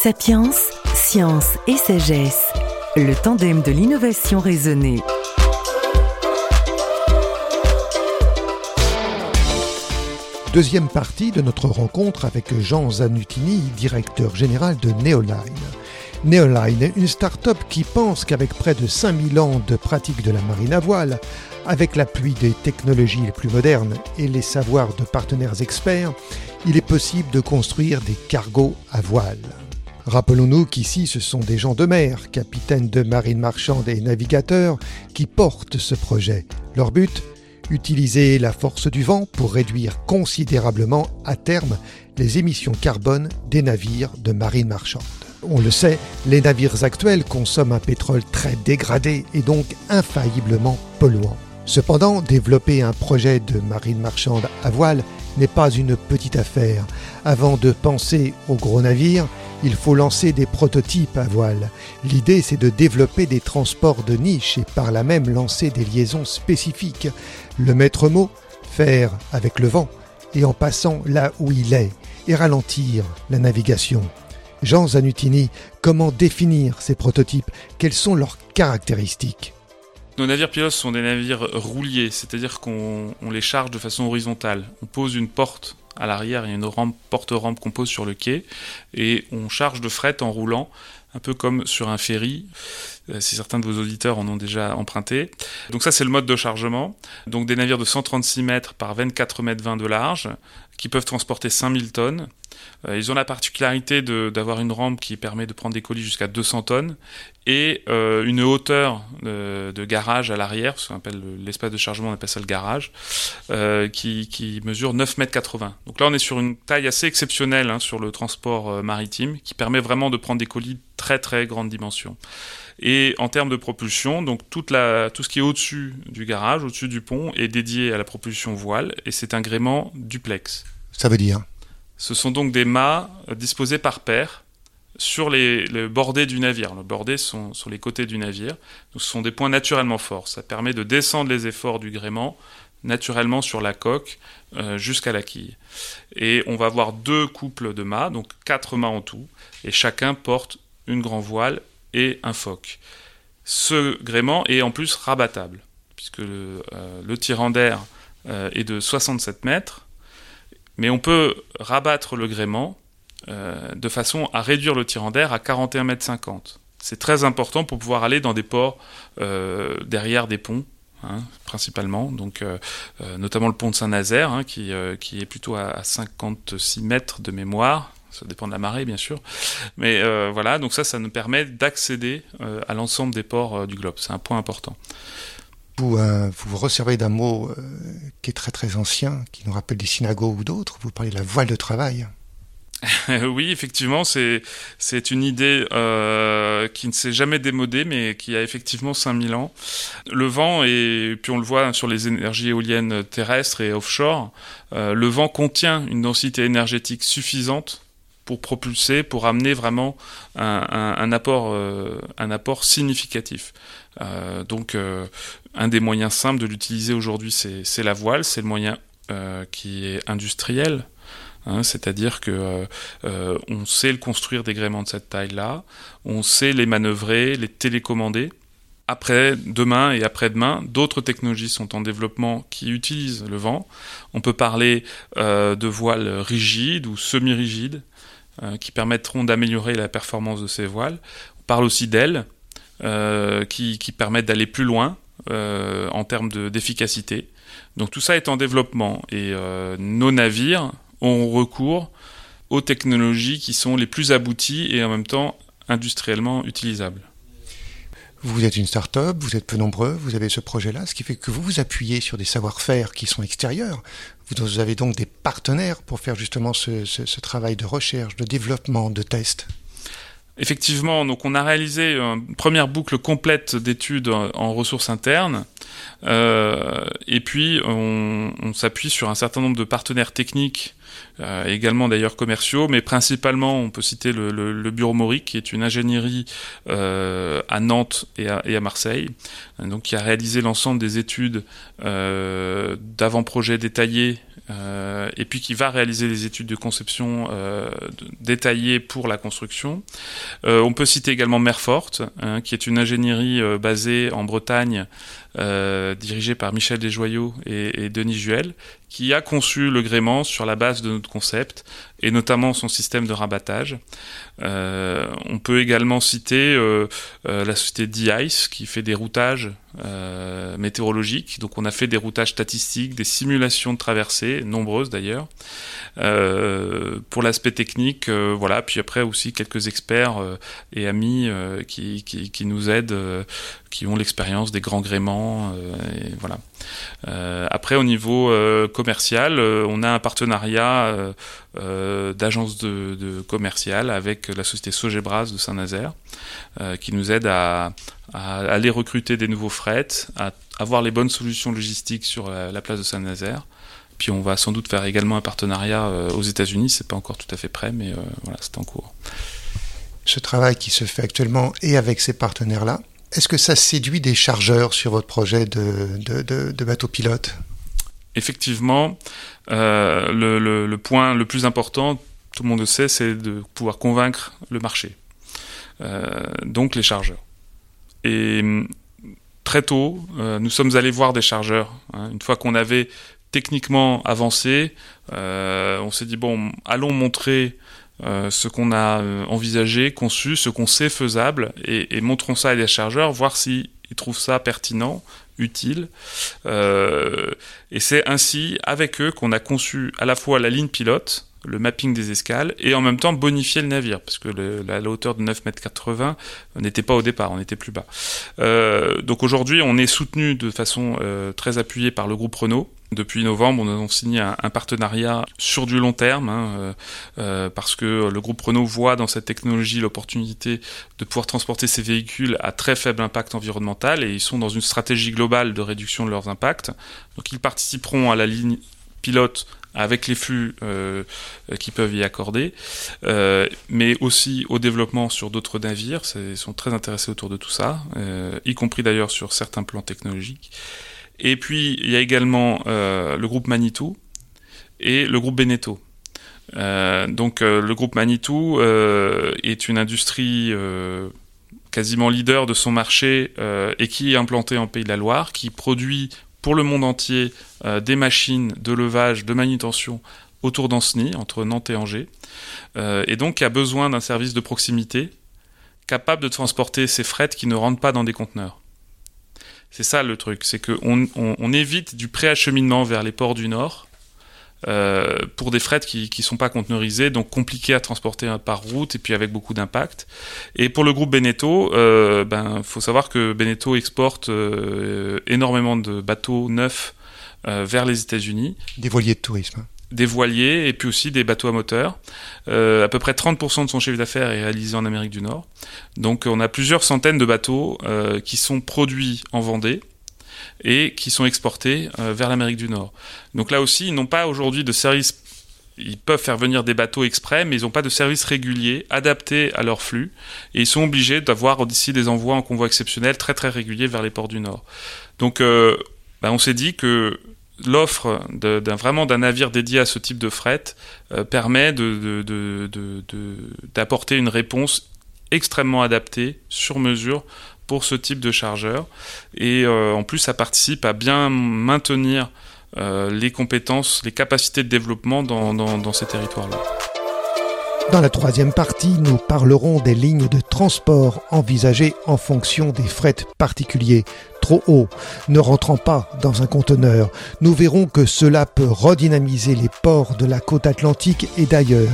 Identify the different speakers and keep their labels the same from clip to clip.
Speaker 1: Sapiens, science et sagesse, le tandem de l'innovation raisonnée.
Speaker 2: Deuxième partie de notre rencontre avec Jean Zanutini, directeur général de Neoline. Neoline, une start-up qui pense qu'avec près de 5000 ans de pratique de la marine à voile, avec l'appui des technologies les plus modernes et les savoirs de partenaires experts, il est possible de construire des cargos à voile. Rappelons-nous qu'ici ce sont des gens de mer, capitaines de marine marchande et navigateurs, qui portent ce projet. Leur but Utiliser la force du vent pour réduire considérablement à terme les émissions carbone des navires de marine marchande. On le sait, les navires actuels consomment un pétrole très dégradé et donc infailliblement polluant. Cependant, développer un projet de marine marchande à voile n'est pas une petite affaire. Avant de penser aux gros navires, il faut lancer des prototypes à voile. L'idée, c'est de développer des transports de niche et par là même lancer des liaisons spécifiques. Le maître mot, faire avec le vent et en passant là où il est et ralentir la navigation. Jean Zanutini, comment définir ces prototypes? Quelles sont leurs caractéristiques?
Speaker 3: Nos navires pilotes sont des navires rouliers, c'est-à-dire qu'on les charge de façon horizontale. On pose une porte à l'arrière, il y a une rampe, porte-rampe qu'on pose sur le quai, et on charge de fret en roulant, un peu comme sur un ferry, euh, si certains de vos auditeurs en ont déjà emprunté. Donc ça, c'est le mode de chargement. Donc des navires de 136 mètres par 24 mètres 20 de large, qui peuvent transporter 5000 tonnes. Euh, ils ont la particularité d'avoir une rampe qui permet de prendre des colis jusqu'à 200 tonnes et euh, une hauteur de, garage à l'arrière, ce qu'on appelle l'espace de chargement, on appelle ça le garage, euh, qui, mesure 9 mètres 80. Donc là, on est sur une taille assez exceptionnelle hein, sur le transport maritime, qui permet vraiment de prendre des colis de très très grande dimension. Et en termes de propulsion, donc tout ce qui est au-dessus du garage, au-dessus du pont, est dédié à la propulsion voile, et c'est un gréement duplex.
Speaker 2: Ça veut dire
Speaker 3: ce sont donc des mâts euh, disposés par paire sur les, le bordé du navire. Le bordé sont sur les côtés du navire. ce sont des points naturellement forts. Ça permet de descendre les efforts du gréement naturellement sur la coque euh, jusqu'à la quille. Et on va avoir deux couples de mâts, donc quatre mâts en tout, et chacun porte une grand voile et un foc. Ce gréement est en plus rabattable, puisque le, euh, le tirant d'air est de 67 mètres, mais on peut rabattre le gréement euh, de façon à réduire le tirant d'air à 41 mètres 50. C'est très important pour pouvoir aller dans des ports euh, derrière des ponts. Hein, principalement, donc euh, notamment le pont de Saint-Nazaire, hein, qui, qui, est plutôt à, 56 mètres de mémoire, ça dépend de la marée bien sûr. Mais voilà, donc ça, ça nous permet d'accéder à l'ensemble des ports du globe. C'est un point important.
Speaker 2: Euh, vous, vous resservez d'un mot euh, qui est très très ancien, qui nous rappelle des synagogues ou d'autres. Vous parlez de la voile de travail.
Speaker 3: oui, effectivement, c'est c'est une idée euh, qui ne s'est jamais démodée, mais qui a effectivement 5000 ans. Le vent, et puis on le voit sur les énergies éoliennes terrestres et offshore, le vent contient une densité énergétique suffisante pour propulser, pour amener vraiment un, apport, un apport significatif. donc un des moyens simples de l'utiliser aujourd'hui, c'est la voile, c'est le moyen euh, qui est industriel. Hein, c'est-à-dire que euh, euh, on sait le construire des gréements de cette taille-là, on sait les manœuvrer, les télécommander. Après demain et après-demain, d'autres technologies sont en développement qui utilisent le vent. On peut parler de voiles rigides ou semi-rigides qui permettront d'améliorer la performance de ces voiles. On parle aussi d'ailes qui, qui permettent d'aller plus loin, euh, en termes d'efficacité. Donc tout ça est en développement et euh, nos navires ont recours aux technologies qui sont les plus abouties et en même temps industriellement utilisables.
Speaker 2: Vous êtes une start-up, vous êtes peu nombreux, vous avez ce projet-là, ce qui fait que vous vous appuyez sur des savoir-faire qui sont extérieurs. Vous avez donc des partenaires pour faire justement ce, travail de recherche, de développement, de test.
Speaker 3: Effectivement, donc on a réalisé une première boucle complète d'études en ressources internes, euh, et puis on, s'appuie sur un certain nombre de partenaires techniques, euh, également d'ailleurs commerciaux, mais principalement on peut citer le, bureau Mauric, qui est une ingénierie euh, à Nantes et à, Marseille, donc qui a réalisé l'ensemble des études d'avant-projet détaillés euh, et puis qui va réaliser des études de conception euh, détaillées pour la construction. Euh, on peut citer également Merfort, hein, qui est une ingénierie basée en Bretagne, dirigée par Michel Desjoyaux et, Denis Juel, qui a conçu le gréement sur la base de notre concept et notamment son système de rabattage. Euh, on peut également citer euh, euh, la société D-Ice qui fait des routages météorologiques. Donc on a fait des routages statistiques, des simulations de traversées, nombreuses d'ailleurs. pour l'aspect technique, voilà. Puis après aussi quelques experts et amis qui, qui, nous aident, qui ont l'expérience des grands et voilà. après au niveau commercial, on a un partenariat euh, d'agences de, de commerciales avec la société Sogebras de Saint-Nazaire, euh, qui nous aide à, aller recruter des nouveaux frets, à avoir les bonnes solutions logistiques sur la, place de Saint-Nazaire. Puis on va sans doute faire également un partenariat euh, aux États-Unis, c'est pas encore tout à fait prêt, mais voilà, c'est en cours.
Speaker 2: Ce travail qui se fait actuellement et avec ces partenaires-là, est-ce que ça séduit des chargeurs sur votre projet de, de, de bateau pilote?
Speaker 3: Effectivement, euh, le, point le plus important, tout le monde le sait, c'est de pouvoir convaincre le marché. Euh, donc les chargeurs. Et très tôt, euh, nous sommes allés voir des chargeurs. Hein. Une fois qu'on avait techniquement avancé, on s'est dit, bon, allons montrer ce qu'on a envisagé, conçu, ce qu'on sait faisable, et, et, montrons ça à des chargeurs, voir s'ils trouvent ça pertinent, utile. Euh, et c'est ainsi, avec eux, qu'on a conçu à la fois la ligne pilote, le mapping des escales, et en même temps bonifier le navire, parce que la, hauteur de 9,80 m n'était pas au départ, on était plus bas. Euh, donc aujourd'hui, on est soutenu de façon euh, très appuyée par le groupe Renault, depuis novembre, on a signé un, partenariat sur du long terme, hein, euh, euh, parce que le groupe Renault voit dans cette technologie l'opportunité de pouvoir transporter ces véhicules à très faible impact environnemental, et ils sont dans une stratégie globale de réduction de leurs impacts. Donc ils participeront à la ligne pilote avec les flux euh, qu'ils peuvent y accorder, mais aussi au développement sur d'autres navires. Ils sont très intéressés autour de tout ça, y compris d'ailleurs sur certains plans technologiques. Et puis, il y a également euh, le groupe Manitou et le groupe Beneteau. Euh, donc, euh, le groupe Manitou est une industrie quasiment leader de son marché et qui est implantée en Pays de la Loire, qui produit pour le monde entier des machines de levage, de manutention autour d'Anceny, entre Nantes et Angers, et donc qui a besoin d'un service de proximité capable de transporter ces frettes qui ne rentrent pas dans des conteneurs. C'est ça le truc, c'est qu'on on, évite du préacheminement vers les ports du Nord euh, pour des frettes qui ne sont pas conteneurisées, donc compliquées à transporter par route et puis avec beaucoup d'impact. Et pour le groupe Beneteau, euh, ben faut savoir que Beneteau exporte euh, énormément de bateaux neufs vers les États-Unis.
Speaker 2: Des voiliers de tourisme
Speaker 3: des voiliers et puis aussi des bateaux à moteur. Euh, à peu près 30% de son chiffre d'affaires est réalisé en Amérique du Nord. Donc on a plusieurs centaines de bateaux euh, qui sont produits en Vendée et qui sont exportés euh, vers l'Amérique du Nord. Donc là aussi, ils n'ont pas aujourd'hui de service. Ils peuvent faire venir des bateaux exprès, mais ils n'ont pas de service régulier adapté à leur flux. Et ils sont obligés d'avoir d'ici des envois en convoi exceptionnel très très réguliers vers les ports du Nord. Donc bah, on s'est dit que l'offre vraiment d'un navire dédié à ce type de fret euh, permet d'apporter une réponse extrêmement adaptée, sur mesure, pour ce type de chargeur. Et euh, en plus, ça participe à bien maintenir euh, les compétences, les capacités de développement dans, ces territoires-là.
Speaker 2: Dans la troisième partie, nous parlerons des lignes de transport envisagées en fonction des frettes particuliers trop haut, ne rentrant pas dans un conteneur. Nous verrons que cela peut redynamiser les ports de la côte atlantique et d'ailleurs.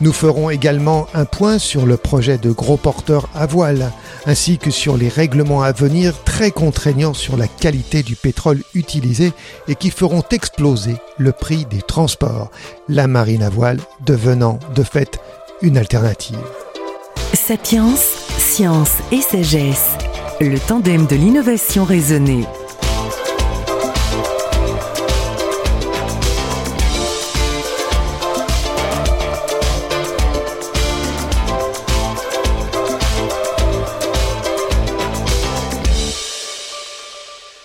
Speaker 2: Nous ferons également un point sur le projet de gros porteurs à voile, ainsi que sur les règlements à venir très contraignants sur la qualité du pétrole utilisé et qui feront exploser le prix des transports, la marine à voile devenant de fait une alternative.
Speaker 1: Sapiens, science et sagesse, le tandem de l'innovation raisonnée.